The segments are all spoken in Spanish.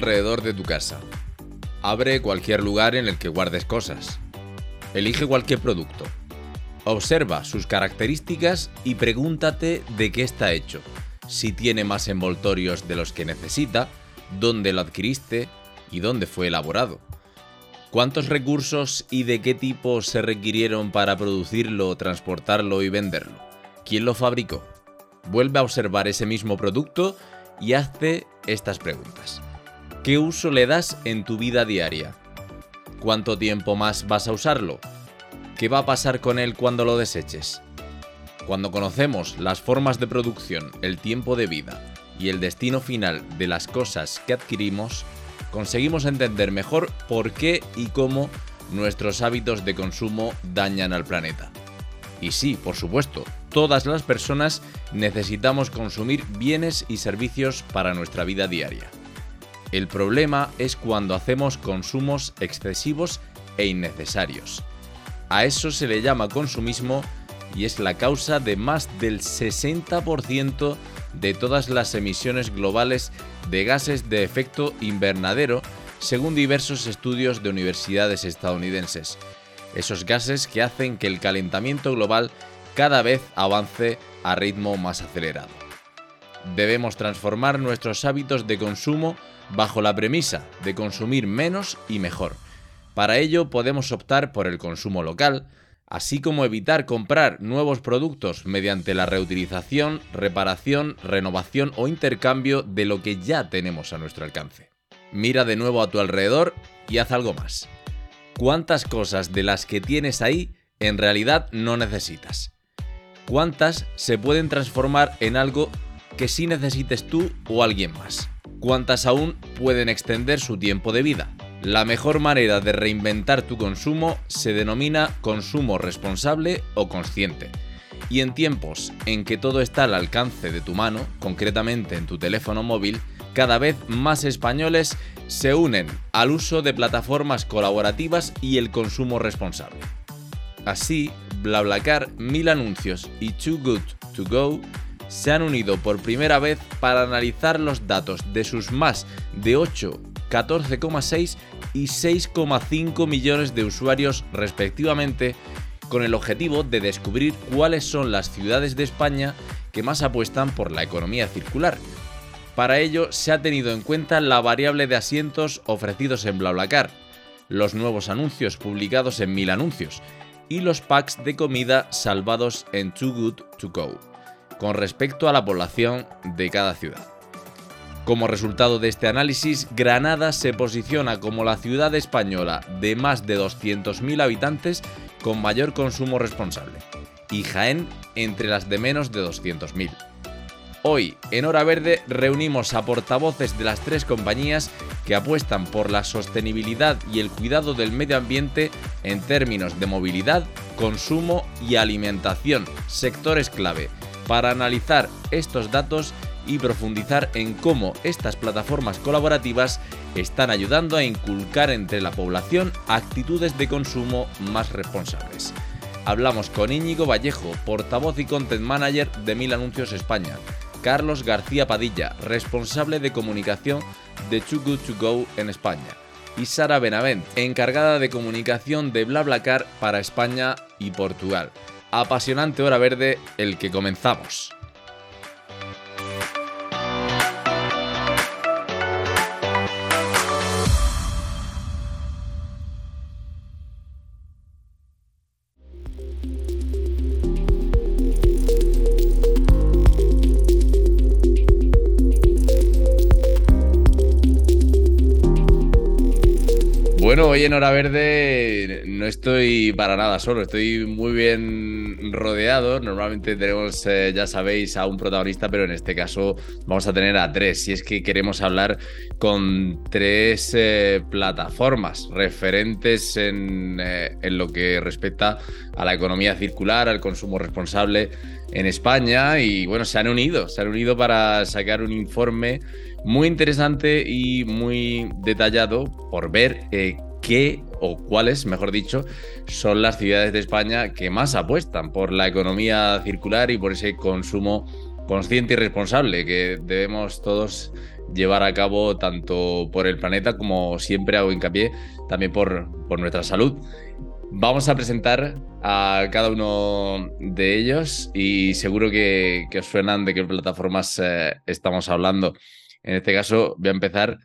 Alrededor de tu casa. Abre cualquier lugar en el que guardes cosas. Elige cualquier producto. Observa sus características y pregúntate de qué está hecho, si tiene más envoltorios de los que necesita, dónde lo adquiriste y dónde fue elaborado. ¿Cuántos recursos y de qué tipo se requirieron para producirlo, transportarlo y venderlo? ¿Quién lo fabricó? Vuelve a observar ese mismo producto y hazte estas preguntas. ¿Qué uso le das en tu vida diaria? ¿Cuánto tiempo más vas a usarlo? ¿Qué va a pasar con él cuando lo deseches? Cuando conocemos las formas de producción, el tiempo de vida y el destino final de las cosas que adquirimos, conseguimos entender mejor por qué y cómo nuestros hábitos de consumo dañan al planeta. Y sí, por supuesto, todas las personas necesitamos consumir bienes y servicios para nuestra vida diaria. El problema es cuando hacemos consumos excesivos e innecesarios. A eso se le llama consumismo y es la causa de más del 60% de todas las emisiones globales de gases de efecto invernadero, según diversos estudios de universidades estadounidenses. Esos gases que hacen que el calentamiento global cada vez avance a ritmo más acelerado. Debemos transformar nuestros hábitos de consumo bajo la premisa de consumir menos y mejor. Para ello podemos optar por el consumo local, así como evitar comprar nuevos productos mediante la reutilización, reparación, renovación o intercambio de lo que ya tenemos a nuestro alcance. Mira de nuevo a tu alrededor y haz algo más. ¿Cuántas cosas de las que tienes ahí en realidad no necesitas? ¿Cuántas se pueden transformar en algo que sí necesites tú o alguien más? cuántas aún pueden extender su tiempo de vida. La mejor manera de reinventar tu consumo se denomina consumo responsable o consciente. Y en tiempos en que todo está al alcance de tu mano, concretamente en tu teléfono móvil, cada vez más españoles se unen al uso de plataformas colaborativas y el consumo responsable. Así, BlaBlaCar, Mil Anuncios y Too Good To Go se han unido por primera vez para analizar los datos de sus más de 8, 14,6 y 6,5 millones de usuarios respectivamente, con el objetivo de descubrir cuáles son las ciudades de España que más apuestan por la economía circular. Para ello se ha tenido en cuenta la variable de asientos ofrecidos en BlaBlaCar, los nuevos anuncios publicados en Mil Anuncios y los packs de comida salvados en Too Good To Go con respecto a la población de cada ciudad. Como resultado de este análisis, Granada se posiciona como la ciudad española de más de 200.000 habitantes con mayor consumo responsable, y Jaén entre las de menos de 200.000. Hoy, en Hora Verde, reunimos a portavoces de las tres compañías que apuestan por la sostenibilidad y el cuidado del medio ambiente en términos de movilidad, consumo y alimentación, sectores clave para analizar estos datos y profundizar en cómo estas plataformas colaborativas están ayudando a inculcar entre la población actitudes de consumo más responsables. Hablamos con Íñigo Vallejo, portavoz y content manager de Mil Anuncios España, Carlos García Padilla, responsable de comunicación de Too Good To Go en España, y Sara Benavent, encargada de comunicación de BlaBlaCar para España y Portugal apasionante hora verde el que comenzamos. En Hora Verde no estoy para nada solo, estoy muy bien rodeado. Normalmente tenemos, eh, ya sabéis, a un protagonista, pero en este caso vamos a tener a tres. Si es que queremos hablar con tres eh, plataformas referentes en, en lo que respecta a la economía circular, al consumo responsable en España. Y bueno, se han unido, se han unido para sacar un informe muy interesante y muy detallado por ver qué o cuáles, mejor dicho, son las ciudades de España que más apuestan por la economía circular y por ese consumo consciente y responsable que debemos todos llevar a cabo tanto por el planeta como siempre hago hincapié también por, por nuestra salud. Vamos a presentar a cada uno de ellos y seguro que, os suenan de qué plataformas eh, estamos hablando. En este caso voy a empezar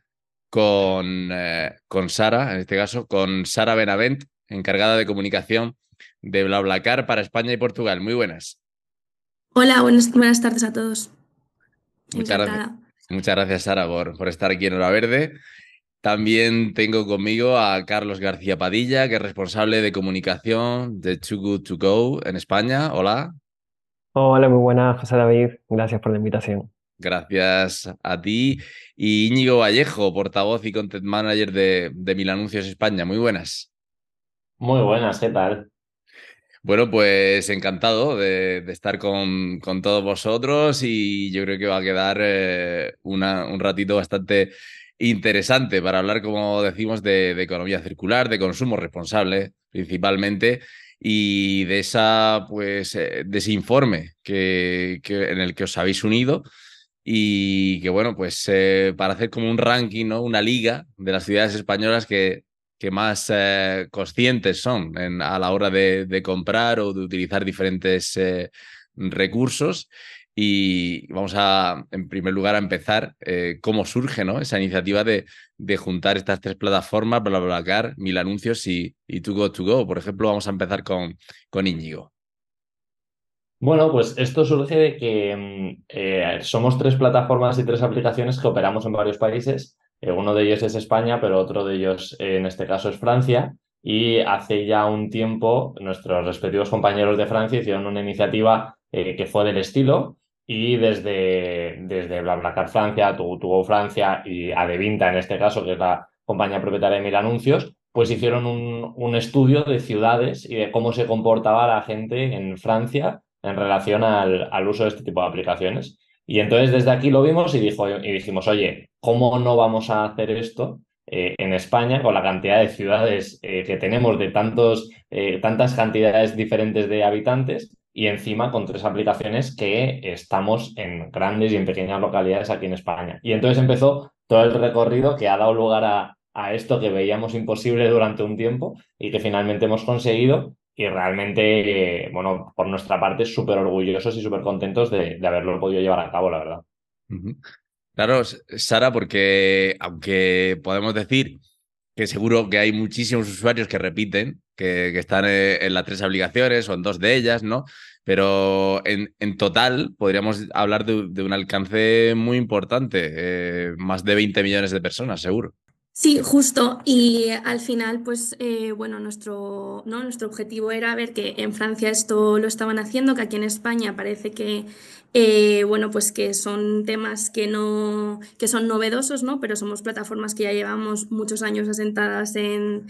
con, eh, con Sara, en este caso, con Sara Benavent, encargada de comunicación de BlaBlaCar para España y Portugal. Muy buenas. Hola, buenas, buenas tardes a todos. Muchas gracias, muchas gracias, Sara, por, por estar aquí en Hora Verde. También tengo conmigo a Carlos García Padilla, que es responsable de comunicación de Too Good To Go en España. Hola. Hola, muy buenas, José David. Gracias por la invitación. Gracias a ti. Y Íñigo Vallejo, portavoz y content manager de, de Mil Anuncios España. Muy buenas. Muy buenas, ¿qué tal? Bueno, pues encantado de, estar con, con, todos vosotros y yo creo que va a quedar eh, una, un ratito bastante interesante para hablar, como decimos, de, de, economía circular, de consumo responsable principalmente y de esa pues eh, de ese informe que, que, en el que os habéis unido y que bueno, pues eh, para hacer como un ranking, ¿no? Una liga de las ciudades españolas que, que más eh, conscientes son a la hora de, comprar o de utilizar diferentes eh, recursos. Y vamos a, en primer lugar, a empezar cómo surge ¿no? esa iniciativa de, de juntar estas tres plataformas, BlaBlaCar, Mil Anuncios y, y To Go To Go. Por ejemplo, vamos a empezar con, con Íñigo. Bueno, pues esto surge de que mm, eh, somos tres plataformas y tres aplicaciones que operamos en varios países. Eh, uno de ellos es España, pero otro de ellos eh, en este caso es Francia. Y hace ya un tiempo nuestros respectivos compañeros de Francia hicieron una iniciativa que fue del estilo y desde, desde BlaBlaCar Francia, Tugo Francia y Adevinta en este caso, que es la compañía propietaria de Mil Anuncios, pues hicieron un, un estudio de ciudades y de cómo se comportaba la gente en Francia en relación al, uso de este tipo de aplicaciones. Y entonces desde aquí lo vimos y, dijo, y dijimos, oye, ¿cómo no vamos a hacer esto eh, en España con la cantidad de ciudades eh, que tenemos, de tantos, eh, tantas cantidades diferentes de habitantes? Y encima con tres aplicaciones que estamos en grandes y en pequeñas localidades aquí en España. Y entonces empezó todo el recorrido que ha dado lugar a esto que veíamos imposible durante un tiempo y que finalmente hemos conseguido y realmente, bueno, por nuestra parte, súper orgullosos y súper contentos de, haberlo podido llevar a cabo, la verdad. Claro, Sara, porque aunque podemos decir que seguro que hay muchísimos usuarios que repiten, que, están eh, en las tres aplicaciones o en dos de ellas, ¿no? Pero en, en total podríamos hablar de, un alcance muy importante, eh, más de 20 millones de personas, seguro. Sí, justo. Y al final, pues eh, bueno, nuestro, ¿no? nuestro objetivo era ver que en Francia esto lo estaban haciendo, que aquí en España parece que, eh, bueno, pues que son temas que no, que son novedosos, ¿no? Pero somos plataformas que ya llevamos muchos años asentadas en,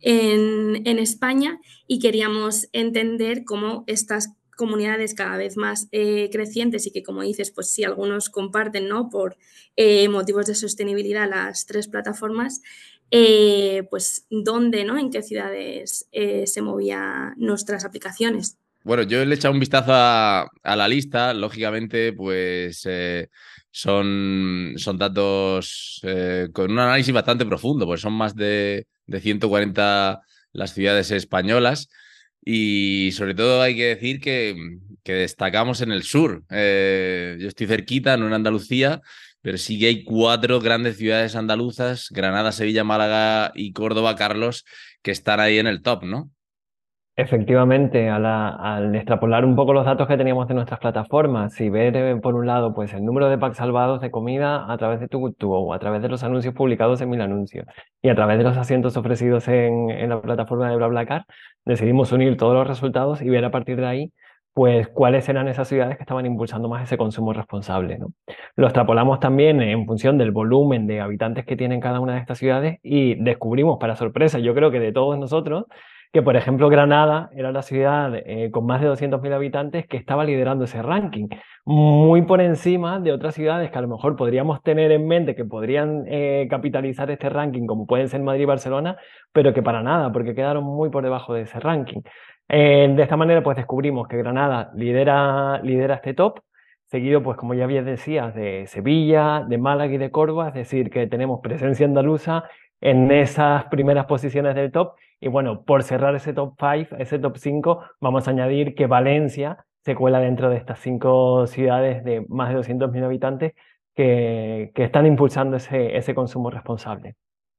en, en España y queríamos entender cómo estas comunidades cada vez más eh, crecientes y que, como dices, pues sí, algunos comparten, ¿no? Por eh, motivos de sostenibilidad las tres plataformas, eh, pues dónde, ¿no? En qué ciudades se movían nuestras aplicaciones. Bueno, yo le he echado un vistazo a, la lista. Lógicamente, pues son, son datos con un análisis bastante profundo, pues son más de, de 140 las ciudades españolas. Y sobre todo hay que decir que, que destacamos en el sur. Eh, yo estoy cerquita, no en Andalucía, pero sí que hay cuatro grandes ciudades andaluzas, Granada, Sevilla, Málaga y Córdoba, Carlos, que están ahí en el top, ¿no? Efectivamente, al extrapolar un poco los datos que teníamos de nuestras plataformas y ver, eh, por un lado, pues el número de packs salvados de comida a través de tu a través de los anuncios publicados en Mil Anuncios y a través de los asientos ofrecidos en, en la plataforma de BlaBlaCar, decidimos unir todos los resultados y ver a partir de ahí pues cuáles eran esas ciudades que estaban impulsando más ese consumo responsable. ¿no? Lo extrapolamos también en función del volumen de habitantes que tienen cada una de estas ciudades y descubrimos, para sorpresa, yo creo que de todos nosotros, que por ejemplo Granada era la ciudad eh, con más de 200.000 habitantes que estaba liderando ese ranking, muy por encima de otras ciudades que a lo mejor podríamos tener en mente que podrían eh, capitalizar este ranking, como pueden ser Madrid y Barcelona, pero que para nada, porque quedaron muy por debajo de ese ranking. Eh, de esta manera, pues descubrimos que Granada lidera, lidera este top, seguido, pues como ya bien decías, de Sevilla, de Málaga y de Córdoba, es decir, que tenemos presencia andaluza en esas primeras posiciones del top. Y bueno, por cerrar ese top 5, ese top 5, vamos a añadir que Valencia se cuela dentro de estas cinco ciudades de más de 200.000 habitantes que, que, están impulsando ese, ese consumo responsable.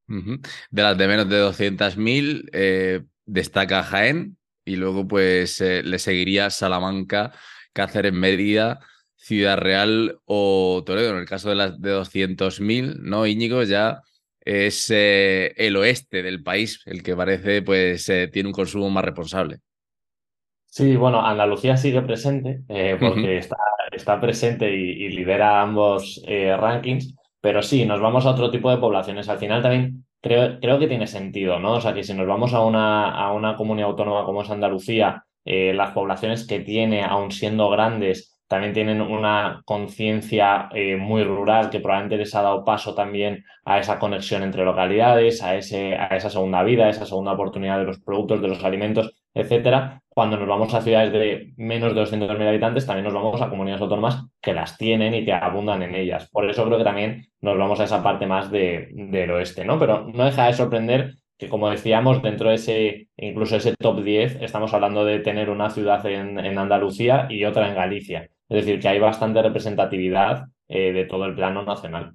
De las de menos de 200.000, eh, destaca Jaén, y luego pues eh, le seguiría Salamanca, Cáceres, Mérida, Ciudad Real o Toledo. En el caso de las de 200.000, ¿no, Íñigo? Ya es eh, el oeste del país el que parece pues eh, tiene un consumo más responsable. Sí, bueno, Andalucía sigue presente porque está, está, presente y, lidera ambos rankings, pero sí, nos vamos a otro tipo de poblaciones. Al final también creo, creo que tiene sentido, ¿no? O sea, que si nos vamos a una, a una comunidad autónoma como es Andalucía, eh, las poblaciones que tiene, aun siendo grandes, también tienen una conciencia eh, muy rural que probablemente les ha dado paso también a esa conexión entre localidades, a, ese, a esa segunda vida, a esa segunda oportunidad de los productos, de los alimentos, etcétera. Cuando nos vamos a ciudades de menos de 200.000 habitantes, también nos vamos a comunidades autónomas que las tienen y que abundan en ellas. Por eso creo que también nos vamos a esa parte más de, del oeste, ¿no? Pero no deja de sorprender que como decíamos, dentro de ese, incluso ese top 10, estamos hablando de tener una ciudad en, en Andalucía y otra en Galicia. Es decir, que hay bastante representatividad eh, de todo el plano nacional.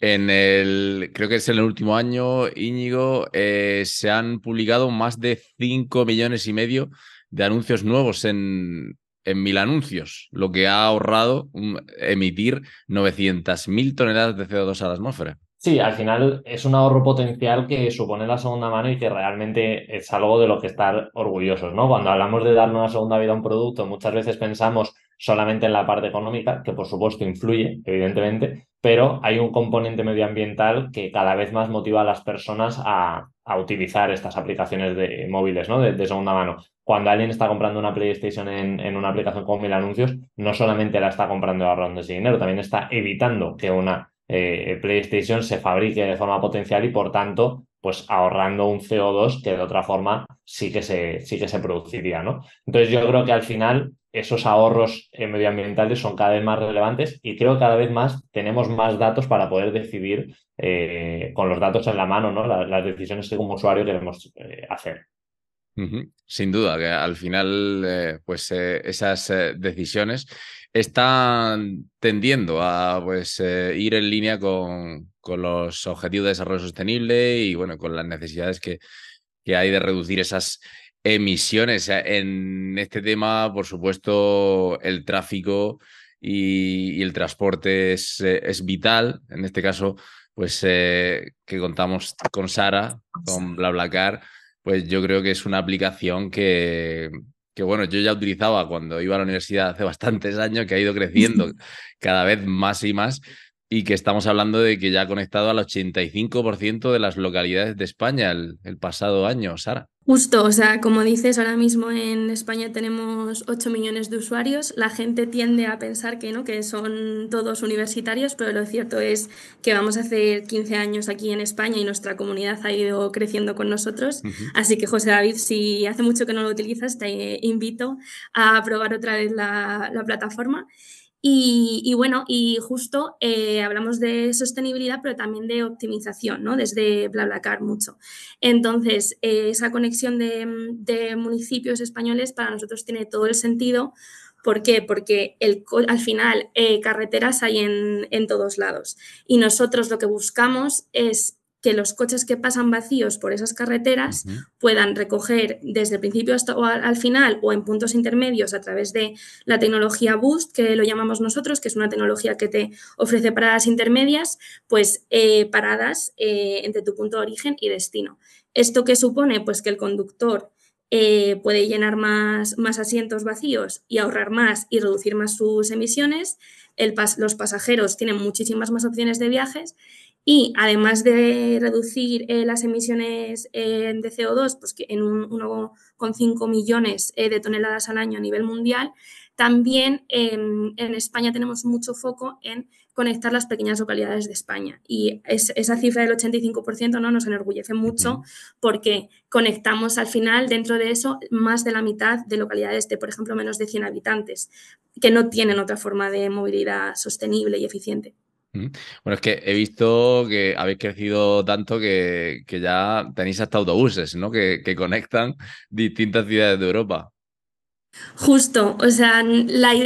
En el, creo que es en el último año, Íñigo, eh, se han publicado más de 5 millones y medio de anuncios nuevos en, en mil anuncios, lo que ha ahorrado emitir 900.000 toneladas de CO2 a la atmósfera. Sí, al final es un ahorro potencial que supone la segunda mano y que realmente es algo de lo que estar orgullosos, ¿no? Cuando hablamos de darle una segunda vida a un producto, muchas veces pensamos solamente en la parte económica, que por supuesto influye, evidentemente, pero hay un componente medioambiental que cada vez más motiva a las personas a, utilizar estas aplicaciones de móviles, ¿no? De, segunda mano. Cuando alguien está comprando una PlayStation en, en, una aplicación con mil anuncios, no solamente la está comprando ahorrando ese dinero, también está evitando que una eh, PlayStation se fabrique de forma potencial y por tanto, pues ahorrando un CO2 que de otra forma sí que se, sí que se produciría, ¿no? Entonces yo creo que al final esos ahorros eh, medioambientales son cada vez más relevantes y creo que cada vez más tenemos más datos para poder decidir eh, con los datos en la mano, ¿no? las decisiones que como usuario queremos hacer. Sin duda, que al final, pues esas decisiones están tendiendo a pues, eh, ir en línea con, con, los objetivos de desarrollo sostenible y bueno, con las necesidades que, que hay de reducir esas emisiones. En este tema, por supuesto, el tráfico y, el transporte es, eh, es, vital. En este caso, pues eh, que contamos con Sara, con BlaBlaCar, pues yo creo que es una aplicación que, que bueno, yo ya utilizaba cuando iba a la universidad hace bastantes años, que ha ido creciendo cada vez más y más, y que estamos hablando de que ya ha conectado al 85% de las localidades de España el, el pasado año, Sara. Justo, o sea, como dices, ahora mismo en España tenemos 8 millones de usuarios. La gente tiende a pensar que no, que son todos universitarios, pero lo cierto es que vamos a hacer 15 años aquí en España y nuestra comunidad ha ido creciendo con nosotros. Así que, José David, si hace mucho que no lo utilizas, te invito a probar otra vez la, la plataforma. Y, bueno, y justo eh, hablamos de sostenibilidad, pero también de optimización, ¿no? Desde BlaBlaCar mucho. Entonces, eh, esa conexión de, municipios españoles para nosotros tiene todo el sentido. ¿Por qué? Porque el, al final eh, carreteras hay en, en todos lados. Y nosotros lo que buscamos es que los coches que pasan vacíos por esas carreteras puedan recoger desde el principio hasta al final o en puntos intermedios a través de la tecnología Boost, que lo llamamos nosotros, que es una tecnología que te ofrece paradas intermedias, pues eh, paradas eh, entre tu punto de origen y destino. ¿Esto qué supone? Pues que el conductor eh, puede llenar más, más, asientos vacíos y ahorrar más y reducir más sus emisiones. El los pasajeros tienen muchísimas más opciones de viajes y además de reducir eh, las emisiones eh, de CO2 pues que en 1,5 millones de toneladas al año a nivel mundial, también en España tenemos mucho foco en conectar las pequeñas localidades de España. Y esa cifra del 85% ¿no? nos enorgullece mucho porque conectamos al final, dentro de eso, más de la mitad de localidades de, por ejemplo, menos de 100 habitantes, que no tienen otra forma de movilidad sostenible y eficiente. Bueno, es que he visto que habéis crecido tanto que, ya tenéis hasta autobuses, ¿no? Que, que conectan distintas ciudades de Europa. Justo, o sea,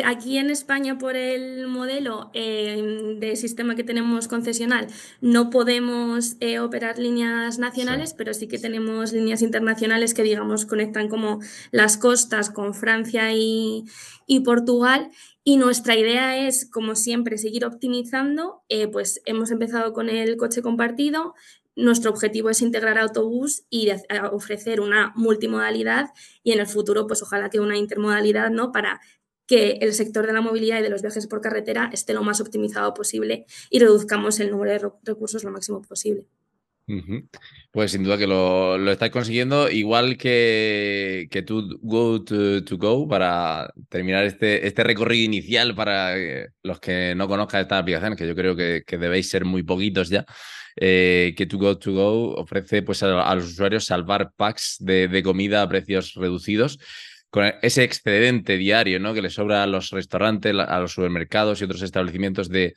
aquí en España por el modelo eh, de sistema que tenemos concesional no podemos eh, operar líneas nacionales, pero sí que tenemos líneas internacionales que digamos conectan como las costas con Francia y, Portugal. Y nuestra idea es, como siempre, seguir optimizando. Eh, pues hemos empezado con el coche compartido, nuestro objetivo es integrar autobús y ofrecer una multimodalidad y en el futuro, pues ojalá que una intermodalidad, ¿no? Para que el sector de la movilidad y de los viajes por carretera esté lo más optimizado posible y reduzcamos el número de recursos lo máximo posible. Pues sin duda que lo, lo estáis consiguiendo, igual que, que tú Go to, Go, para terminar este, este recorrido inicial para eh, los que no conozcan esta aplicación, que yo creo que, que debéis ser muy poquitos ya. Eh, que To Go To Go ofrece pues, a, los usuarios salvar packs de, comida a precios reducidos con ese excedente diario ¿no? que le sobra a los restaurantes, a los supermercados y otros establecimientos de,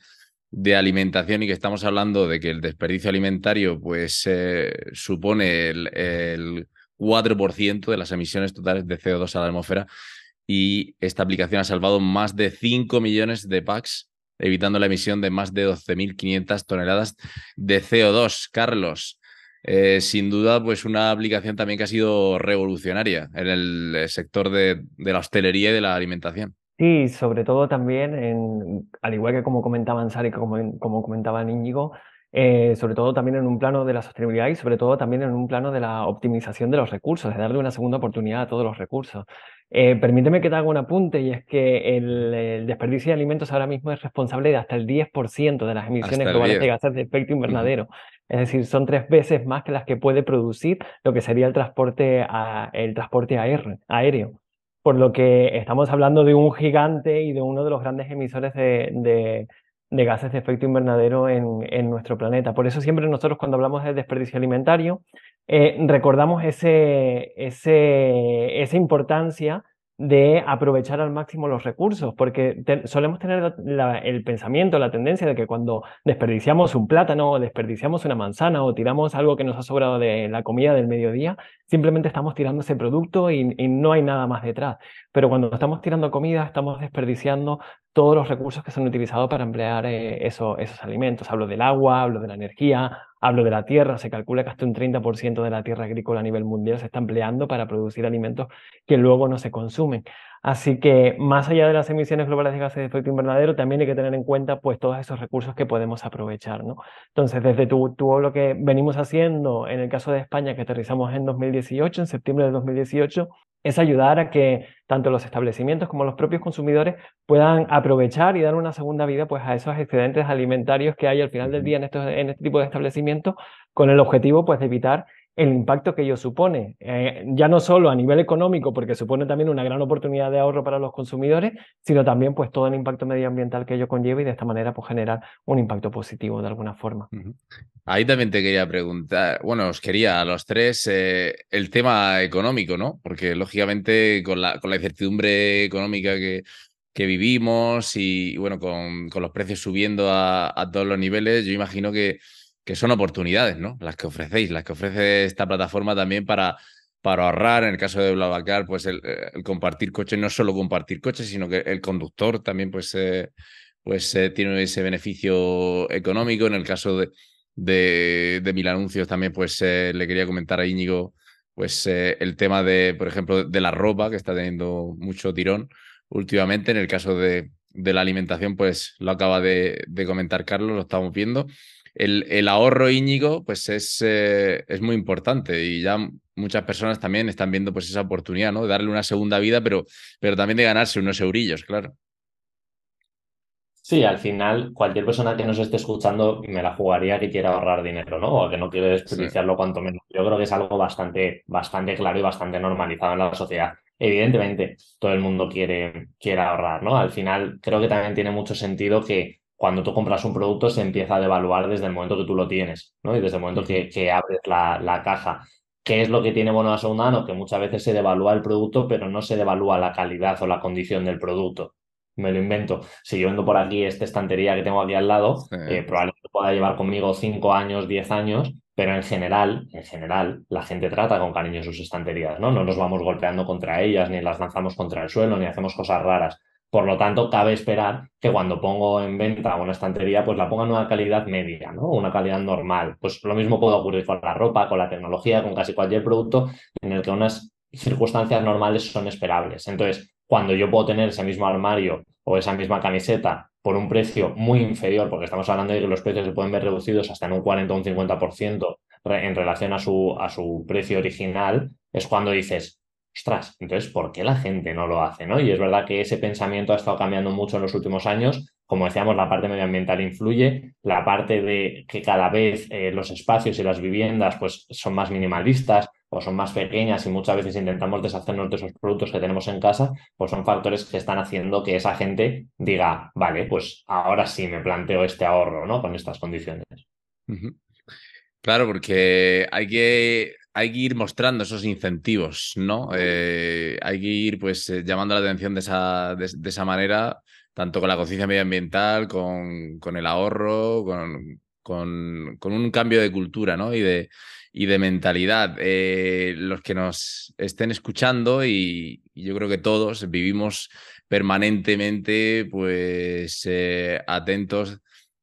alimentación y que estamos hablando de que el desperdicio alimentario pues eh, supone el, el 4% de las emisiones totales de CO2 a la atmósfera y esta aplicación ha salvado más de 5 millones de packs evitando la emisión de más de 12.500 toneladas de CO2. Carlos, eh, sin duda, pues una aplicación también que ha sido revolucionaria en el eh, sector de, la hostelería y de la alimentación. Sí, sobre todo también, al igual que como comentaban Sari y como, como comentaba Íñigo, eh, sobre todo también en un plano de la sostenibilidad y sobre todo también en un plano de la optimización de los recursos, de darle una segunda oportunidad a todos los recursos. Eh, permíteme que te haga un apunte y es que el, desperdicio de alimentos ahora mismo es responsable de hasta el 10% de las emisiones globales de gases de efecto invernadero. Es decir, son tres veces más que las que puede producir lo que sería el transporte, el transporte aéreo, Por lo que estamos hablando de un gigante y de uno de los grandes emisores de, gases de efecto invernadero en, en, nuestro planeta. Por eso siempre nosotros cuando hablamos de desperdicio alimentario eh, recordamos ese, ese, esa importancia de aprovechar al máximo los recursos, porque solemos tener el pensamiento, la tendencia de que cuando desperdiciamos un plátano desperdiciamos una manzana o tiramos algo que nos ha sobrado de la comida del mediodía, simplemente estamos tirando ese producto y, no hay nada más detrás. Pero cuando estamos tirando comida, estamos desperdiciando todos los recursos que se han utilizado para emplear eh, esos alimentos. Hablo del agua, hablo de la energía, hablo de la tierra. Se calcula que hasta un 30% de la tierra agrícola a nivel mundial se está empleando para producir alimentos que luego no se consumen. Así que más allá de las emisiones globales de gases de efecto invernadero, también hay que tener en cuenta pues todos esos recursos que podemos aprovechar, ¿no? Entonces, desde todo lo que venimos haciendo en el caso de España, que aterrizamos en 2018, en septiembre de 2018, es ayudar a que tanto los establecimientos como los propios consumidores puedan aprovechar y dar una segunda vida pues, a esos excedentes alimentarios que hay al final del día en, estos, en este tipo de establecimientos, con el objetivo pues, de evitar el impacto que ello supone, eh, ya no solo a nivel económico, porque supone también una gran oportunidad de ahorro para los consumidores, sino también pues todo el impacto medioambiental que ello conlleva y de esta manera pues generar un impacto positivo de alguna forma. Ahí también te quería preguntar, bueno, os quería a los tres eh, el tema económico, ¿no? Porque lógicamente con la, con la incertidumbre económica que, que vivimos y, bueno, con, con, los precios subiendo a, a todos los niveles, yo imagino que que son oportunidades, ¿no? Las que ofrecéis, las que ofrece esta plataforma también para, para ahorrar. En el caso de Blablacar, pues el, compartir coches, no solo compartir coches, sino que el conductor también pues, eh, pues eh, tiene ese beneficio económico. En el caso de, de, Mil Anuncios también, pues eh, le quería comentar a Íñigo pues el tema de, por ejemplo, de la ropa, que está teniendo mucho tirón últimamente. En el caso de, de la alimentación, pues lo acaba de, de comentar Carlos, lo estamos viendo el, ahorro Íñigo pues es, eh, es muy importante y ya muchas personas también están viendo pues esa oportunidad, ¿no? De darle una segunda vida, pero, pero también de ganarse unos eurillos, claro. Sí, al final, cualquier persona que nos esté escuchando me la jugaría que quiera ahorrar dinero, ¿no? O que no quiere desperdiciarlo cuanto menos. Yo creo que es algo bastante, bastante claro y bastante normalizado en la sociedad. Evidentemente, todo el mundo quiere, quiere ahorrar, ¿no? Al final, creo que también tiene mucho sentido que cuando tú compras un producto se empieza a devaluar desde el momento que tú lo tienes, ¿no? Y desde el momento que, que abres la, la caja. ¿Qué es lo que tiene bueno la segunda mano? Que muchas veces se devalúa el producto, pero no se devalúa la calidad o la condición del producto me lo invento. Si yo vendo por aquí esta estantería que tengo aquí al lado, eh, probablemente pueda llevar conmigo 5 años, 10 años, pero en general, en general, la gente trata con cariño sus estanterías, ¿no? No nos vamos golpeando contra ellas, ni las lanzamos contra el suelo, ni hacemos cosas raras. Por lo tanto, cabe esperar que cuando pongo en venta una estantería, pues la ponga en una calidad media, ¿no? Una calidad normal. Pues lo mismo puede ocurrir con la ropa, con la tecnología, con casi cualquier producto en el que unas circunstancias normales son esperables. Entonces, cuando yo puedo tener ese mismo armario o esa misma camiseta por un precio muy inferior, porque estamos hablando de que los precios se pueden ver reducidos hasta en un 40 o un 50% en relación a su, a su precio original, es cuando dices, ostras, entonces, ¿por qué la gente no lo hace? ¿no? Y es verdad que ese pensamiento ha estado cambiando mucho en los últimos años. Como decíamos, la parte medioambiental influye, la parte de que cada vez eh, los espacios y las viviendas pues, son más minimalistas, o son más pequeñas y muchas veces intentamos deshacernos de esos productos que tenemos en casa, pues son factores que están haciendo que esa gente diga, vale, pues ahora sí me planteo este ahorro, ¿no? Con estas condiciones. Claro, porque hay que, hay que ir mostrando esos incentivos, ¿no? Eh, hay que ir pues eh, llamando la atención de esa, de, esa manera, tanto con la conciencia medioambiental, con, con el ahorro, con, con, con, un cambio de cultura, ¿no? Y de, y de mentalidad. Eh, los que nos estén escuchando y, yo creo que todos vivimos permanentemente pues atentos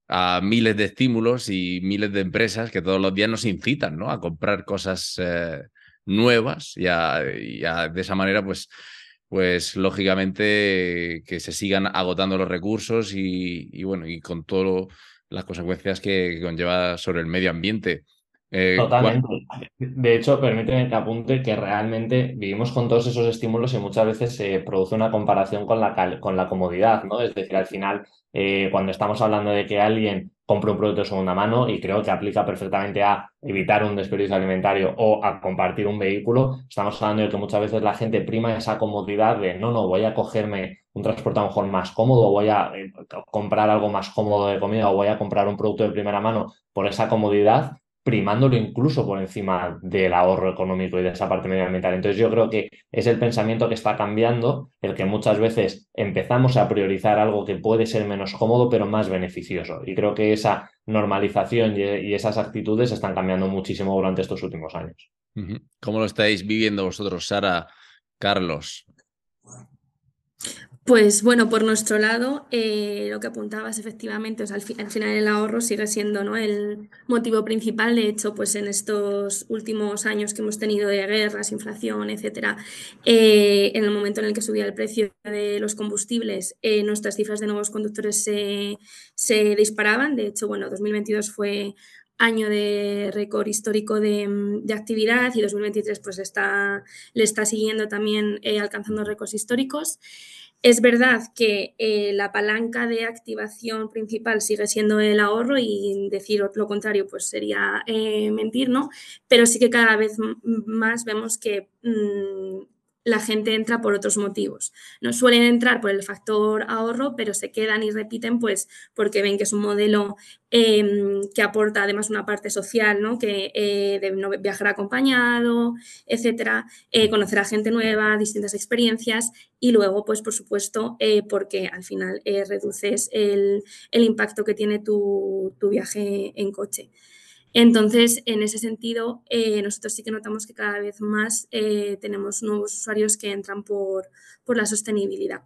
a miles de estímulos y miles de empresas que todos los días nos incitan ¿no? a comprar cosas eh, nuevas y, de esa manera pues pues lógicamente que se sigan agotando los recursos y, bueno y con todas las consecuencias que conlleva sobre el medio ambiente. Eh, Totalmente. De hecho, permíteme que apunte que realmente vivimos con todos esos estímulos y muchas veces se produce una comparación con la, con la comodidad, ¿no? Es decir, al final, eh, cuando estamos hablando de que alguien compre un producto de segunda mano, y creo que aplica perfectamente a evitar un desperdicio alimentario o a compartir un vehículo, estamos hablando de que muchas veces la gente prima esa comodidad de no, no, voy a cogerme un transporte a lo mejor más cómodo, voy a eh, comprar algo más cómodo de comida o voy a comprar un producto de primera mano por esa comodidad primándolo incluso por encima del ahorro económico y de esa parte medioambiental. Entonces yo creo que es el pensamiento que está cambiando, el que muchas veces empezamos a priorizar algo que puede ser menos cómodo pero más beneficioso. Y creo que esa normalización y, esas actitudes están cambiando muchísimo durante estos últimos años. ¿Cómo lo estáis viviendo vosotros, Sara, Carlos? Pues bueno, por nuestro lado, eh, lo que apuntabas efectivamente, al, final el ahorro sigue siendo ¿no? el motivo principal. De hecho, pues en estos últimos años que hemos tenido de guerras, inflación, etcétera, eh, en el momento en el que subía el precio de los combustibles, eh, nuestras cifras de nuevos conductores se, disparaban. De hecho, bueno, 2022 fue año de récord histórico de, de, actividad y 2023 pues está, le está siguiendo también alcanzando récords históricos. Es verdad que eh, la palanca de activación principal sigue siendo el ahorro y decir lo contrario pues sería eh, mentir, ¿no? Pero sí que cada vez más vemos que mm, la gente entra por otros motivos. No suelen entrar por el factor ahorro, pero se quedan y repiten pues porque ven que es un modelo em, que aporta además una parte social, ¿no? que eh, de viajar acompañado, etcétera, eh, conocer a gente nueva, distintas experiencias y luego, pues por supuesto, eh, porque al final reduces el, impacto que tiene tu viaje en coche. Entonces, en ese sentido, eh, nosotros sí que notamos que cada vez más eh, tenemos nuevos usuarios que entran por, por la sostenibilidad.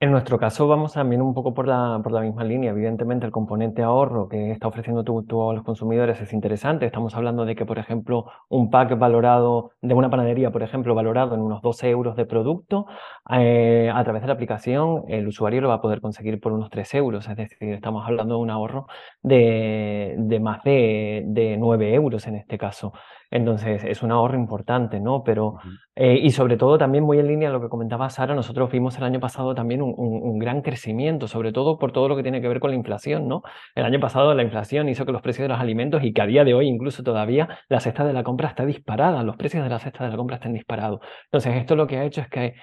En nuestro caso vamos también un poco por la, por la misma línea. Evidentemente el componente ahorro que está ofreciendo tú, a los consumidores es interesante. Estamos hablando de que, por ejemplo, un pack valorado de una panadería, por ejemplo, valorado en unos 12 euros de producto, eh, a través de la aplicación el usuario lo va a poder conseguir por unos 3 euros. Es decir, estamos hablando de un ahorro de, de más de, de 9 euros en este caso. Entonces, es un ahorro importante, ¿no? Pero, eh, y sobre todo también muy en línea a lo que comentaba Sara, nosotros vimos el año pasado también un, gran crecimiento, sobre todo por todo lo que tiene que ver con la inflación, ¿no? El año pasado la inflación hizo que los precios de los alimentos y que a día de hoy incluso todavía la cesta de la compra está disparada, los precios de la cesta de la compra están disparados. Entonces, esto lo que ha hecho es que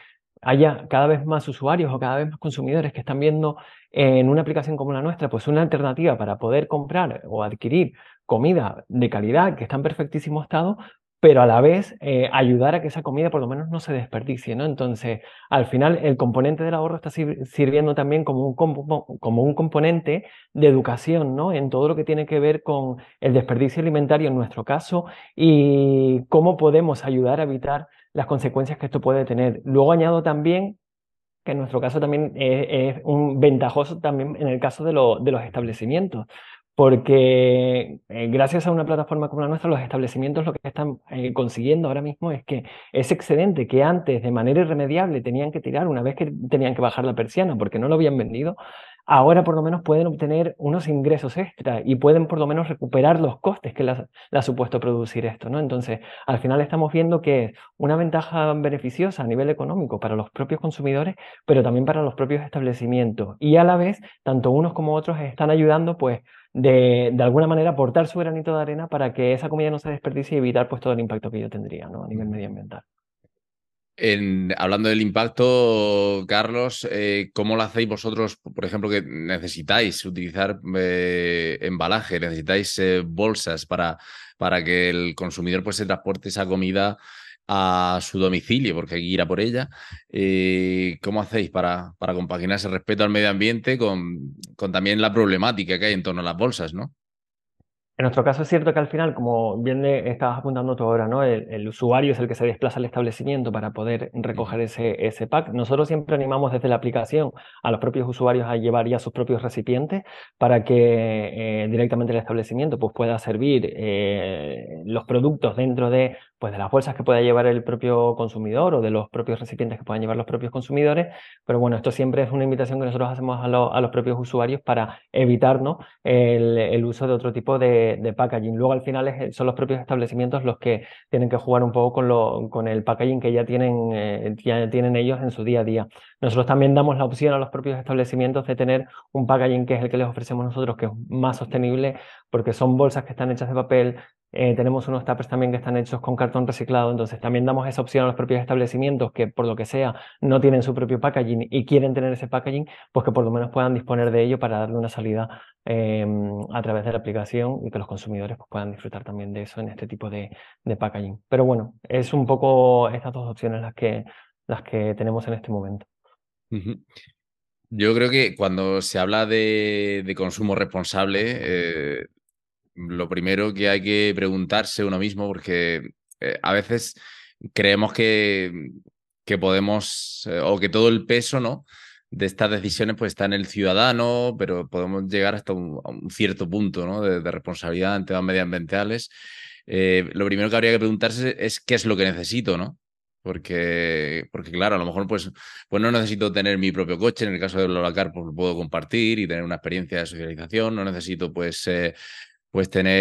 haya cada vez más usuarios o cada vez más consumidores que están viendo en una aplicación como la nuestra, pues una alternativa para poder comprar o adquirir comida de calidad que está en perfectísimo estado, pero a la vez eh, ayudar a que esa comida por lo menos no se desperdicie, ¿no? Entonces, al final, el componente del ahorro está sirviendo también como un, como un componente de educación, ¿no? En todo lo que tiene que ver con el desperdicio alimentario en nuestro caso y cómo podemos ayudar a evitar las consecuencias que esto puede tener. Luego añado también que en nuestro caso también es, un ventajoso también en el caso de, de los establecimientos, porque eh, gracias a una plataforma como la nuestra, los establecimientos lo que están eh, consiguiendo ahora mismo es que ese excedente que antes de manera irremediable tenían que tirar una vez que tenían que bajar la persiana porque no lo habían vendido, ahora por lo menos pueden obtener unos ingresos extra y pueden por lo menos recuperar los costes que les ha supuesto producir esto, ¿no? Entonces, al final estamos viendo que es una ventaja beneficiosa a nivel económico para los propios consumidores, pero también para los propios establecimientos. Y a la vez, tanto unos como otros están ayudando, pues, de, de alguna manera aportar su granito de arena para que esa comida no se desperdicie y evitar pues todo el impacto que ello tendría, ¿no? A nivel medioambiental hablando del impacto, Carlos, eh, ¿cómo lo hacéis vosotros, por ejemplo, que necesitáis utilizar eh, embalaje, necesitáis eh, bolsas para, para que el consumidor pues, se transporte esa comida a su domicilio, porque hay que ir a por ella? ¿Cómo hacéis para, para compaginar ese respeto al medio ambiente con, con también la problemática que hay en torno a las bolsas, ¿no? En nuestro caso es cierto que al final, como bien estabas apuntando tú ahora, ¿no? El, usuario es el que se desplaza al establecimiento para poder recoger ese, ese pack. Nosotros siempre animamos desde la aplicación a los propios usuarios a llevar ya sus propios recipientes para que eh, directamente el establecimiento pues, pueda servir eh, los productos dentro de, pues, de las bolsas que pueda llevar el propio consumidor o de los propios recipientes que puedan llevar los propios consumidores. Pero bueno, esto siempre es una invitación que nosotros hacemos a, a los propios usuarios para evitar el, el uso de otro tipo de packaging. Luego al final son los propios establecimientos los que tienen que jugar un poco con, lo, con el packaging que ya tienen, eh, ya tienen ellos en su día a día. Nosotros también damos la opción a los propios establecimientos de tener un packaging que es el que les ofrecemos nosotros, que es más sostenible, porque son bolsas que están hechas de papel, eh, tenemos unos tuppers también que están hechos con cartón reciclado, entonces también damos esa opción a los propios establecimientos que por lo que sea no tienen su propio packaging y quieren tener ese packaging, pues que por lo menos puedan disponer de ello para darle una salida em, a través de la aplicación y que los consumidores pues, puedan disfrutar también de eso en este tipo de, packaging. Pero bueno, es un poco estas dos opciones las que, las que tenemos en este momento. Yo creo que cuando se habla de, consumo responsable, eh, lo primero que hay que preguntarse uno mismo, porque eh, a veces creemos que, que podemos, eh, o que todo el peso, ¿no? de estas decisiones pues está en el ciudadano, pero podemos llegar hasta un, cierto punto ¿no? de, responsabilidad en temas medioambientales. Eh, lo primero que habría que preguntarse es qué es lo que necesito, ¿no? Porque, porque claro, a lo mejor pues, pues no necesito tener mi propio coche, en el caso de Lolacar pues lo puedo compartir y tener una experiencia de socialización, no necesito pues pues tener,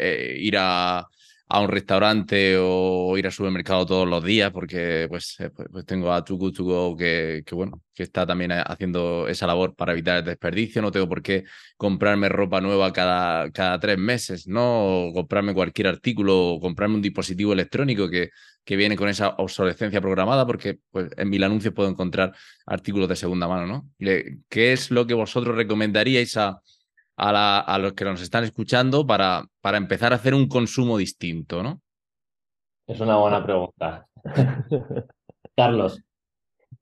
eh, ir a, a, un restaurante o ir al supermercado todos los días, porque pues, eh, pues, pues, tengo a Too Good que, que, bueno, que está también haciendo esa labor para evitar el desperdicio, no tengo por qué comprarme ropa nueva cada, cada tres meses, ¿no? O comprarme cualquier artículo o comprarme un dispositivo electrónico que, que viene con esa obsolescencia programada, porque pues, en mil anuncios puedo encontrar artículos de segunda mano, ¿no? ¿Qué es lo que vosotros recomendaríais a a, los que nos están escuchando para, para empezar a hacer un consumo distinto, ¿no? Es una buena pregunta. Carlos.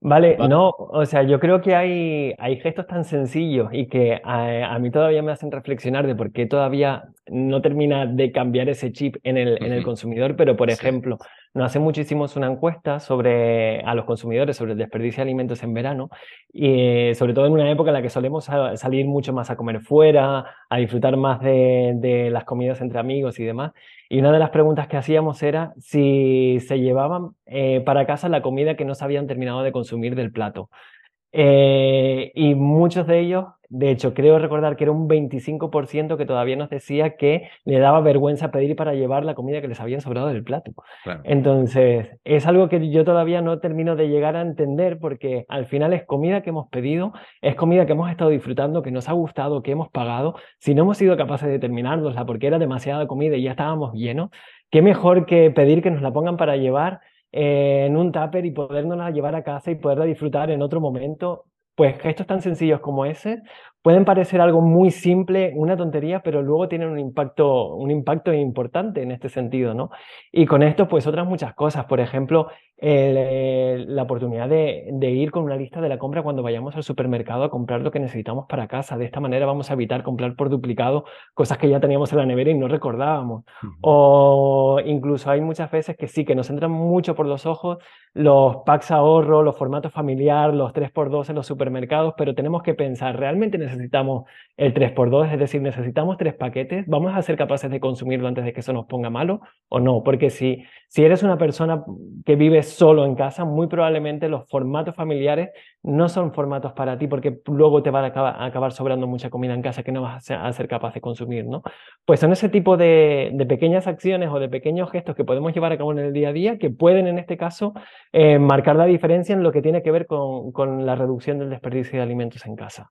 Vale, no, o sea, yo creo que hay, hay gestos tan sencillos y que a, mí todavía me hacen reflexionar de por qué todavía no termina de cambiar ese chip en el, en el consumidor, pero por ejemplo, no hace mucho hicimos una encuesta sobre, a los consumidores sobre el desperdicio de alimentos en verano, y sobre todo en una época en la que solemos salir mucho más a comer fuera, a disfrutar más de, de las comidas entre amigos y demás. Y una de las preguntas que hacíamos era si se llevaban eh, para casa la comida que no se habían terminado de consumir del plato. Eh, y muchos de ellos, de hecho, creo recordar que era un 25% que todavía nos decía que le daba vergüenza pedir para llevar la comida que les habían sobrado del plato. Entonces, es algo que yo todavía no termino de llegar a entender porque al final es comida que hemos pedido, es comida que hemos estado disfrutando, que nos ha gustado, que hemos pagado. Si no hemos sido capaces de terminárnosla porque era demasiada comida y ya estábamos llenos, qué mejor que pedir que nos la pongan para llevar eh, en un tupper y podernos llevar a casa y poderla disfrutar en otro momento. Pues gestos tan sencillos como ese pueden parecer algo muy simple, una tontería, pero luego tienen un impacto, un impacto importante en este sentido, ¿no? Y con esto, pues otras muchas cosas. Por ejemplo, eh, la oportunidad de, ir con una lista de la compra cuando vayamos al supermercado a comprar lo que necesitamos para casa. De esta manera vamos a evitar comprar por duplicado cosas que ya teníamos en la nevera y no recordábamos. O incluso hay muchas veces que sí, que nos entran mucho por los ojos los packs ahorro, los formatos familiar, los 3x2 en los supermercados, pero tenemos que pensar, ¿realmente necesitamos necesitamos el 3x2, es decir, necesitamos tres paquetes, ¿vamos a ser capaces de consumirlo antes de que eso nos ponga malo o no? Porque si, si eres una persona que vive solo en casa, muy probablemente los formatos familiares no son formatos para ti porque luego te va a acabar, sobrando mucha comida en casa que no vas a ser, capaz de consumir, ¿no? Pues son ese tipo de, pequeñas acciones o de pequeños gestos que podemos llevar a cabo en el día a día que pueden en este caso eh, marcar la diferencia en lo que tiene que ver con, con la reducción del desperdicio de alimentos en casa.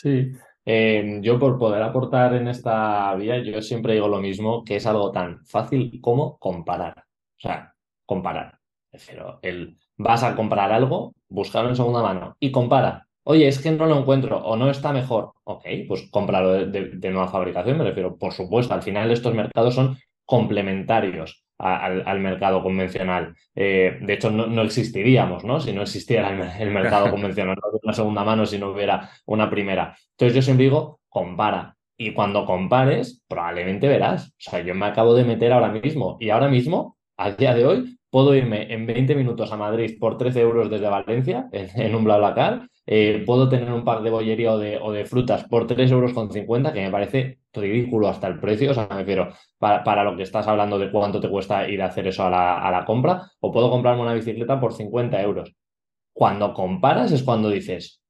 Sí, em, yo por poder aportar en esta vía, yo siempre digo lo mismo, que es algo tan fácil como comparar. O sea, comparar. Pero el, vas a comprar algo, buscarlo en segunda mano y compara. Oye, es que no lo encuentro o no está mejor. Ok, pues cómpralo de nueva fabricación, me refiero. Por supuesto, al final estos mercados son complementarios al, mercado convencional. Eh, de hecho, no, existiríamos, ¿no? Si no existiera el, mercado convencional, no una segunda mano si no hubiera una primera. Entonces yo siempre digo, compara. Y cuando compares, probablemente verás. O sea, yo me acabo de meter ahora mismo y ahora mismo, al día de hoy, puedo irme en 20 minutos a Madrid por 13 euros desde Valencia, en, un BlaBlaCar. Eh, puedo tener un par de bollería o de, frutas por 3 euros con 50, que me parece ridículo hasta el precio. O sea, me refiero, para, para, lo que estás hablando de cuánto te cuesta ir a hacer eso a la, a la compra, o puedo comprarme una bicicleta por 50 euros. Cuando comparas es cuando dices,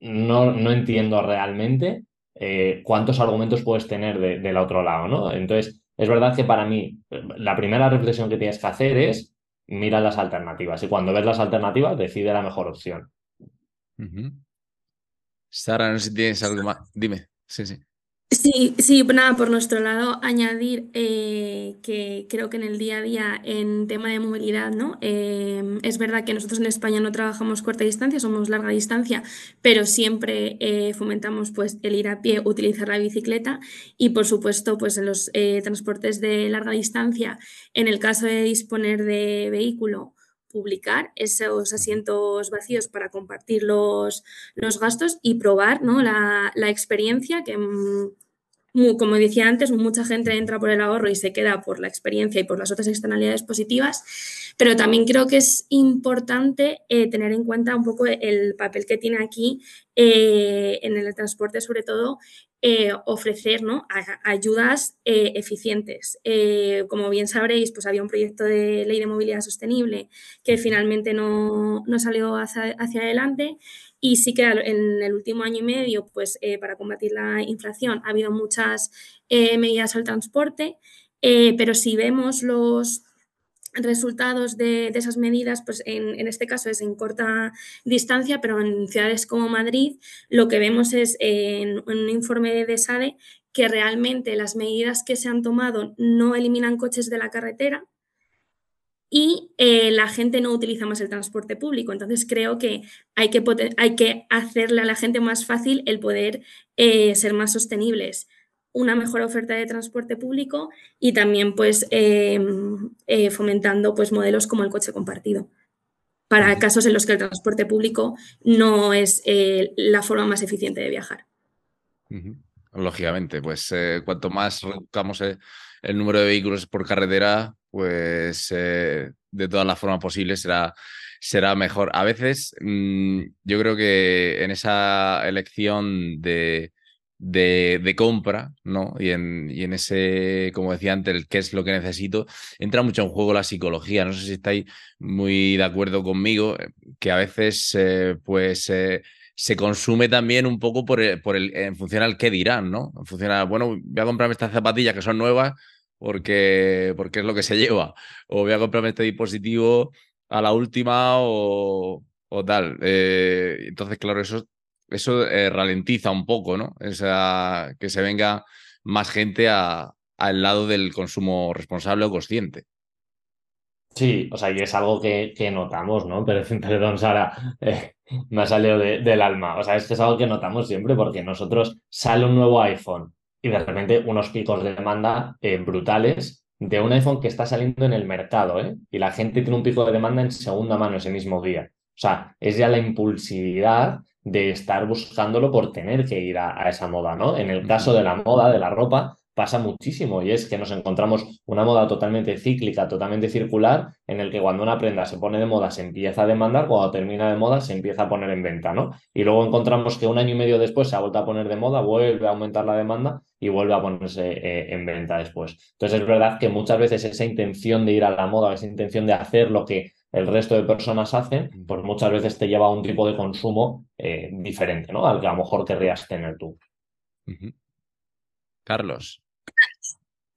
no, no entiendo realmente eh, cuántos argumentos puedes tener del otro lado, ¿no? Entonces, es verdad que para mí la primera reflexión que tienes que hacer es mira las alternativas y cuando ves las alternativas decide la mejor opción. Sara, no sé si tienes algo más. Dime. Sí, sí. Sí, sí, nada, por nuestro lado, añadir eh, que creo que en el día a día, en tema de movilidad, ¿no? Em, es verdad que nosotros en España no trabajamos corta distancia, somos larga distancia, pero siempre eh, fomentamos pues el ir a pie, utilizar la bicicleta y por supuesto pues en los eh, transportes de larga distancia, en el caso de disponer de vehículo, publicar esos asientos vacíos para compartir los, los gastos y probar ¿no? la, la experiencia que, mm, como decía antes, mucha gente entra por el ahorro y se queda por la experiencia y por las otras externalidades positivas, pero también creo que es importante eh, tener en cuenta un poco el papel que tiene aquí eh, en el transporte, sobre todo eh, ofrecer ¿no? ayudas eficientes. Como bien sabréis, pues había un proyecto de ley de movilidad sostenible que finalmente no, salió hacia, adelante y sí que en el último año y medio, pues para combatir la inflación ha habido muchas medidas al transporte, pero si vemos los resultados de, esas medidas, pues en, este caso es en corta distancia, pero en ciudades como Madrid lo que vemos es en, un informe de SADE que realmente las medidas que se han tomado no eliminan coches de la carretera y eh, la gente no utiliza más el transporte público. Entonces creo que hay que, hay que hacerle a la gente más fácil el poder eh, ser más sostenibles una mejor oferta de transporte público y también pues em, eh, fomentando pues modelos como el coche compartido para casos en los que el transporte público no es eh, la forma más eficiente de viajar. lógicamente. Pues cuanto más reduzcamos el, número de vehículos por carretera, pues eh, de todas las formas posibles será, será mejor. A veces mm, yo creo que en esa elección de, de, compra, ¿no? Y en, y en, ese, como decía antes, el qué es lo que necesito, entra mucho en juego la psicología. No sé si estáis muy de acuerdo conmigo, eh, que a veces, pues se consume también un poco por el, por el, en función al qué dirán, ¿no? En función a, bueno, voy a comprarme estas zapatillas que son nuevas porque, porque es lo que se lleva, o voy a comprarme este dispositivo a la última o, o tal. Eh, entonces, claro, eso, eso eh, ralentiza un poco, ¿no? Esa, que se venga más gente a, al lado del consumo responsable o consciente. Sí, o sea, y es algo que, que notamos, ¿no? Pero, perdón, Sara, eh, me ha salido del alma. O sea, es que es algo que notamos siempre porque nosotros sale un nuevo iPhone y de repente unos picos de demanda eh, brutales de un iPhone que está saliendo en el mercado, ¿eh? Y la gente tiene un pico de demanda en segunda mano ese mismo día. O sea, es ya la impulsividad de estar buscándolo por tener que ir a, a esa moda, ¿no? En el caso de la moda, de la ropa, pasa muchísimo y es que nos encontramos una moda totalmente cíclica, totalmente circular, en el que cuando una prenda se pone de moda se empieza a demandar, cuando termina de moda se empieza a poner en venta, ¿no? Y luego encontramos que un año y medio después se ha vuelto a poner de moda, vuelve a aumentar la demanda y vuelve a ponerse eh, en venta después. Entonces es verdad que muchas veces esa intención de ir a la moda, esa intención de hacer lo que el resto de personas hacen, pues muchas veces te lleva a un tipo de consumo eh, diferente, ¿no? Al que a lo mejor querrías tener tú. Carlos.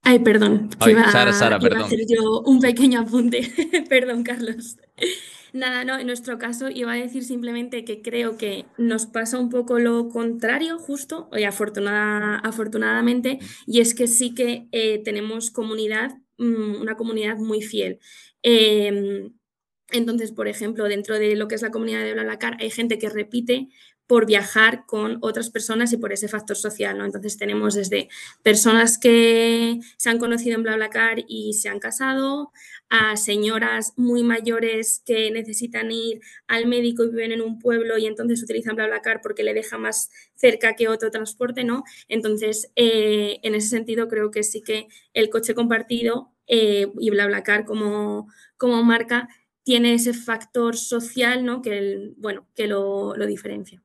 Ay, perdón. iba, Sara, perdón. a hacer yo un pequeño apunte. perdón, Carlos. Nada, no, en nuestro caso iba a decir simplemente que creo que nos pasa un poco lo contrario, justo, y afortunada, afortunadamente, y es que sí que eh, tenemos comunidad, mm, una comunidad muy fiel. Em, entonces, por ejemplo, dentro de lo que es la comunidad de BlaBlaCar hay gente que repite por viajar con otras personas y por ese factor social, ¿no? Entonces tenemos desde personas que se han conocido en BlaBlaCar y se han casado, a señoras muy mayores que necesitan ir al médico y viven en un pueblo y entonces utilizan BlaBlaCar porque le deja más cerca que otro transporte, ¿no? Entonces, eh, en ese sentido creo que sí que el coche compartido eh, y BlaBlaCar como, como marca tiene ese factor social, ¿no? Que, bueno, que lo diferencia.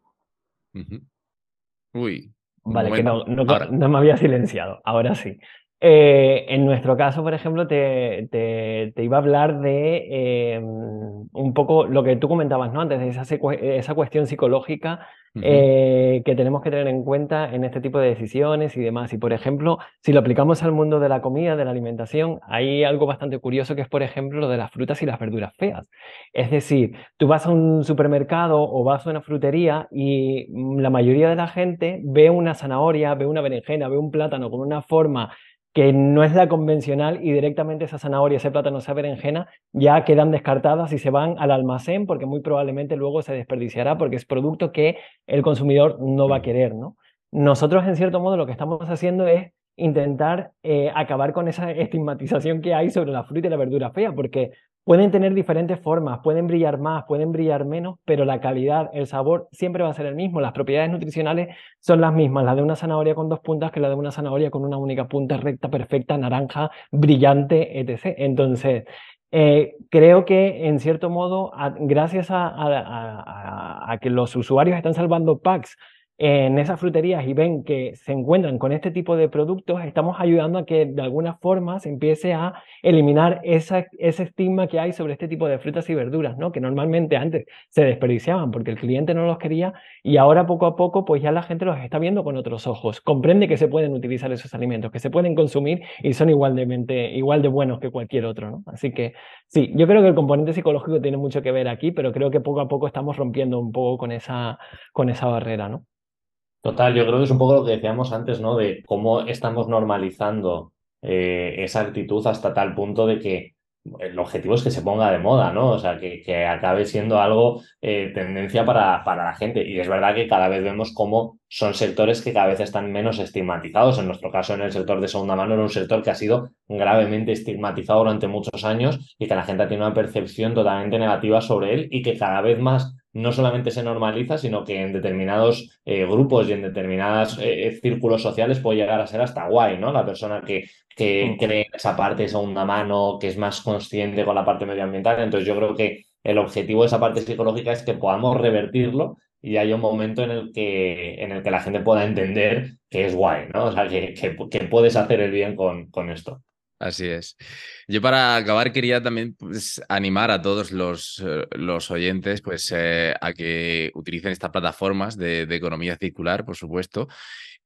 Uy. Vale, que no, no, me había silenciado, ahora sí. Eh, en nuestro caso, por ejemplo, te, te, iba a hablar de eh, un poco lo que tú comentabas ¿no? antes, de esa, esa cuestión psicológica eh, que tenemos que tener en cuenta en este tipo de decisiones y demás. Y, por ejemplo, si lo aplicamos al mundo de la comida, de la alimentación, hay algo bastante curioso que es, por ejemplo, lo de las frutas y las verduras feas. Es decir, tú vas a un supermercado o vas a una frutería y la mayoría de la gente ve una zanahoria, ve una berenjena, ve un plátano con una forma que no es la convencional y directamente esa zanahoria, ese plátano, esa berenjena ya quedan descartadas y se van al almacén porque muy probablemente luego se desperdiciará porque es producto que el consumidor no va a querer, ¿no? Nosotros en cierto modo lo que estamos haciendo es intentar eh, acabar con esa estigmatización que hay sobre la fruta y la verdura fea, porque Pueden tener diferentes formas, pueden brillar más, pueden brillar menos, pero la calidad, el sabor siempre va a ser el mismo. Las propiedades nutricionales son las mismas, la de una zanahoria con dos puntas que la de una zanahoria con una única punta recta, perfecta, naranja, brillante, etc. Entonces, eh, creo que en cierto modo, gracias a, a, que los usuarios están salvando packs en esas fruterías y ven que se encuentran con este tipo de productos, estamos ayudando a que de alguna forma se empiece a eliminar esa, ese estigma que hay sobre este tipo de frutas y verduras, ¿no? que normalmente antes se desperdiciaban porque el cliente no los quería y ahora poco a poco pues ya la gente los está viendo con otros ojos, comprende que se pueden utilizar esos alimentos, que se pueden consumir y son igual de, igual de buenos que cualquier otro. ¿no? Así que sí, yo creo que el componente psicológico tiene mucho que ver aquí, pero creo que poco a poco estamos rompiendo un poco con esa, con esa barrera. ¿no? Total, yo creo que es un poco lo que decíamos antes, ¿no? De cómo estamos normalizando eh, esa actitud hasta tal punto de que el objetivo es que se ponga de moda, ¿no? O sea, que, acabe siendo algo eh, tendencia para, para la gente. Y es verdad que cada vez vemos cómo son sectores que cada vez están menos estigmatizados. En nuestro caso, en el sector de segunda mano, era un sector que ha sido gravemente estigmatizado durante muchos años y que la gente tiene una percepción totalmente negativa sobre él y que cada vez más no solamente se normaliza, sino que en determinados eh, grupos y en determinados eh, eh, círculos sociales puede llegar a ser hasta guay, ¿no? La persona que, que mm. cree en esa parte de segunda mano, que es más consciente con la parte medioambiental. Entonces yo creo que el objetivo de esa parte psicológica es que podamos revertirlo y haya un momento en el que, en el que la gente pueda entender que es guay, ¿no? O que, que, puedes hacer el bien con, con esto. Así es. Yo para acabar quería también pues, animar a todos los, eh, los oyentes pues, eh, a que utilicen estas plataformas de, economía circular, por supuesto,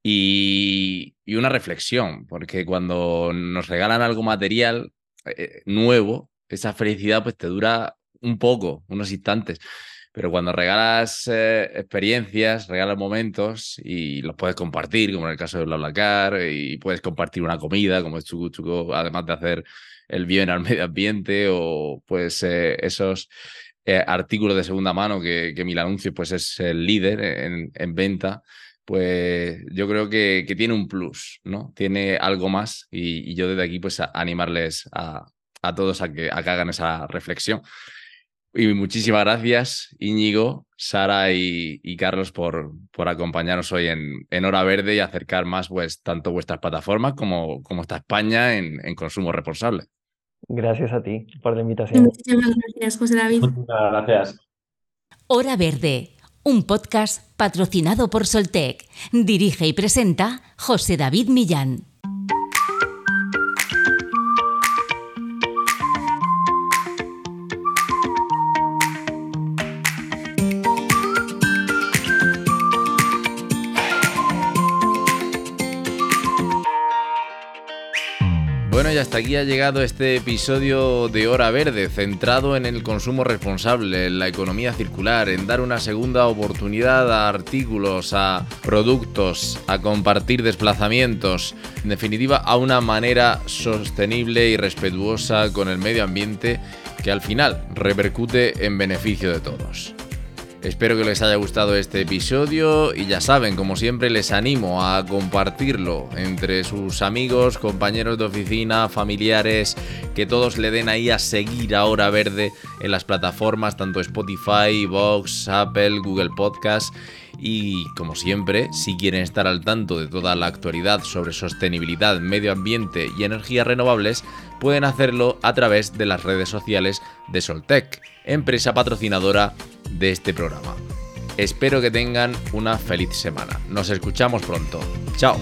y, una reflexión, porque cuando nos regalan algo material eh, nuevo, esa felicidad pues te dura un poco, unos instantes. Pero cuando regalas eh, experiencias, regalas momentos y los puedes compartir, como en el caso de BlaBlaCar, y puedes compartir una comida, como es Chucu Chucu, además de hacer el bien al medio ambiente, o pues eh, esos eh, artículos de segunda mano que, que Mil pues, es el líder en, en venta, pues yo creo que, que, tiene un plus, ¿no? Tiene algo más y, yo desde aquí pues animarles a, a todos a que, a que hagan esa reflexión. Y muchísimas gracias, Íñigo, Sara y, Carlos, por, por, acompañarnos hoy en, en, Hora Verde y acercar más pues, tanto vuestras plataformas como, como esta España en, en consumo responsable. Gracias a ti por la invitación. Muchísimas gracias, José David. Muchas gracias. Hora Verde, un podcast patrocinado por Soltec. Dirige y presenta José David Millán. Hasta aquí ha llegado este episodio de Hora Verde, centrado en el consumo responsable, en la economía circular, en dar una segunda oportunidad a artículos, a productos, a compartir desplazamientos, en definitiva, a una manera sostenible y respetuosa con el medio ambiente que al final repercute en beneficio de todos. Espero que les haya gustado este episodio y ya saben, como siempre les animo a compartirlo entre sus amigos, compañeros de oficina, familiares, que todos le den ahí a seguir a Hora Verde en las plataformas tanto Spotify, Vox, Apple, Google Podcast. Y como siempre, si quieren estar al tanto de toda la actualidad sobre sostenibilidad, medio ambiente y energías renovables, pueden hacerlo a través de las redes sociales de Soltec, empresa patrocinadora de este programa. Espero que tengan una feliz semana. Nos escuchamos pronto. Chao.